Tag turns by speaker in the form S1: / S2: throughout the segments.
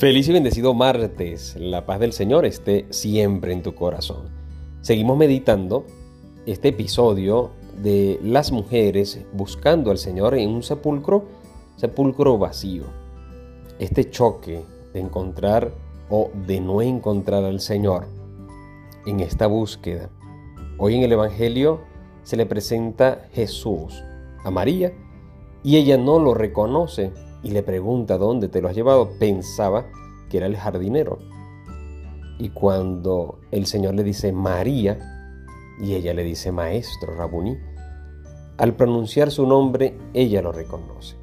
S1: Feliz y bendecido martes. La paz del Señor esté siempre en tu corazón. Seguimos meditando este episodio de las mujeres buscando al Señor en un sepulcro, sepulcro vacío. Este choque de encontrar o de no encontrar al Señor en esta búsqueda. Hoy en el Evangelio se le presenta Jesús a María y ella no lo reconoce y le pregunta dónde te lo has llevado, pensaba que era el jardinero. Y cuando el Señor le dice María, y ella le dice Maestro, Rabuní, al pronunciar su nombre, ella lo reconoce.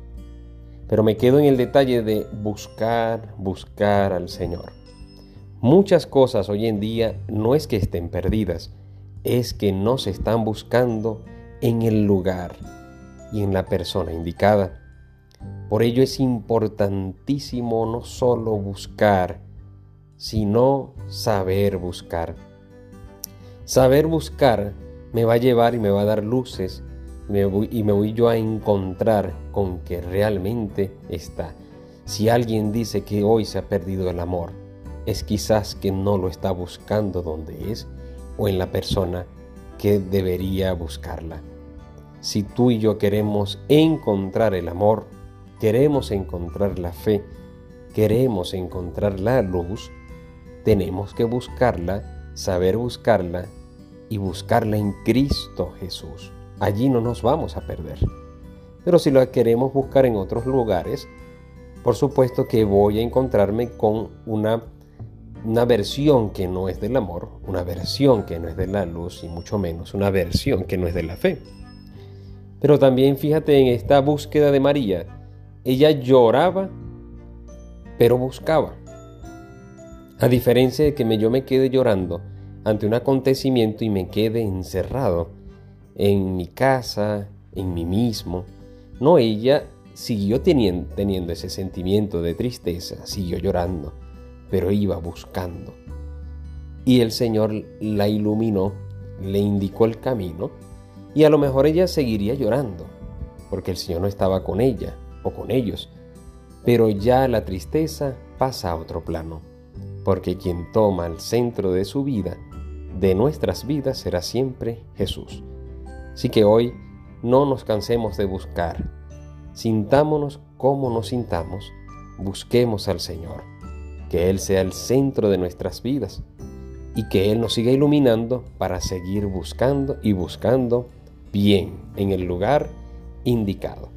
S1: Pero me quedo en el detalle de buscar, buscar al Señor. Muchas cosas hoy en día no es que estén perdidas, es que no se están buscando en el lugar y en la persona indicada. Por ello es importantísimo no solo buscar, sino saber buscar. Saber buscar me va a llevar y me va a dar luces y me voy yo a encontrar con que realmente está. Si alguien dice que hoy se ha perdido el amor, es quizás que no lo está buscando donde es o en la persona que debería buscarla. Si tú y yo queremos encontrar el amor, queremos encontrar la fe, queremos encontrar la luz, tenemos que buscarla, saber buscarla y buscarla en Cristo Jesús. Allí no nos vamos a perder. Pero si la queremos buscar en otros lugares, por supuesto que voy a encontrarme con una, una versión que no es del amor, una versión que no es de la luz y mucho menos una versión que no es de la fe. Pero también fíjate en esta búsqueda de María, ella lloraba, pero buscaba. A diferencia de que yo me quede llorando ante un acontecimiento y me quede encerrado en mi casa, en mí mismo, no, ella siguió teniendo, ese sentimiento de tristeza, siguió llorando, pero iba buscando. Y el Señor la iluminó, le indicó el camino y a lo mejor ella seguiría llorando, porque el Señor no estaba con ella o con ellos. Pero ya la tristeza pasa a otro plano, porque quien toma el centro de su vida, de nuestras vidas, será siempre Jesús. Así que hoy no nos cansemos de buscar. Sintámonos como nos sintamos, busquemos al Señor, que Él sea el centro de nuestras vidas y que Él nos siga iluminando para seguir buscando y buscando bien en el lugar indicado.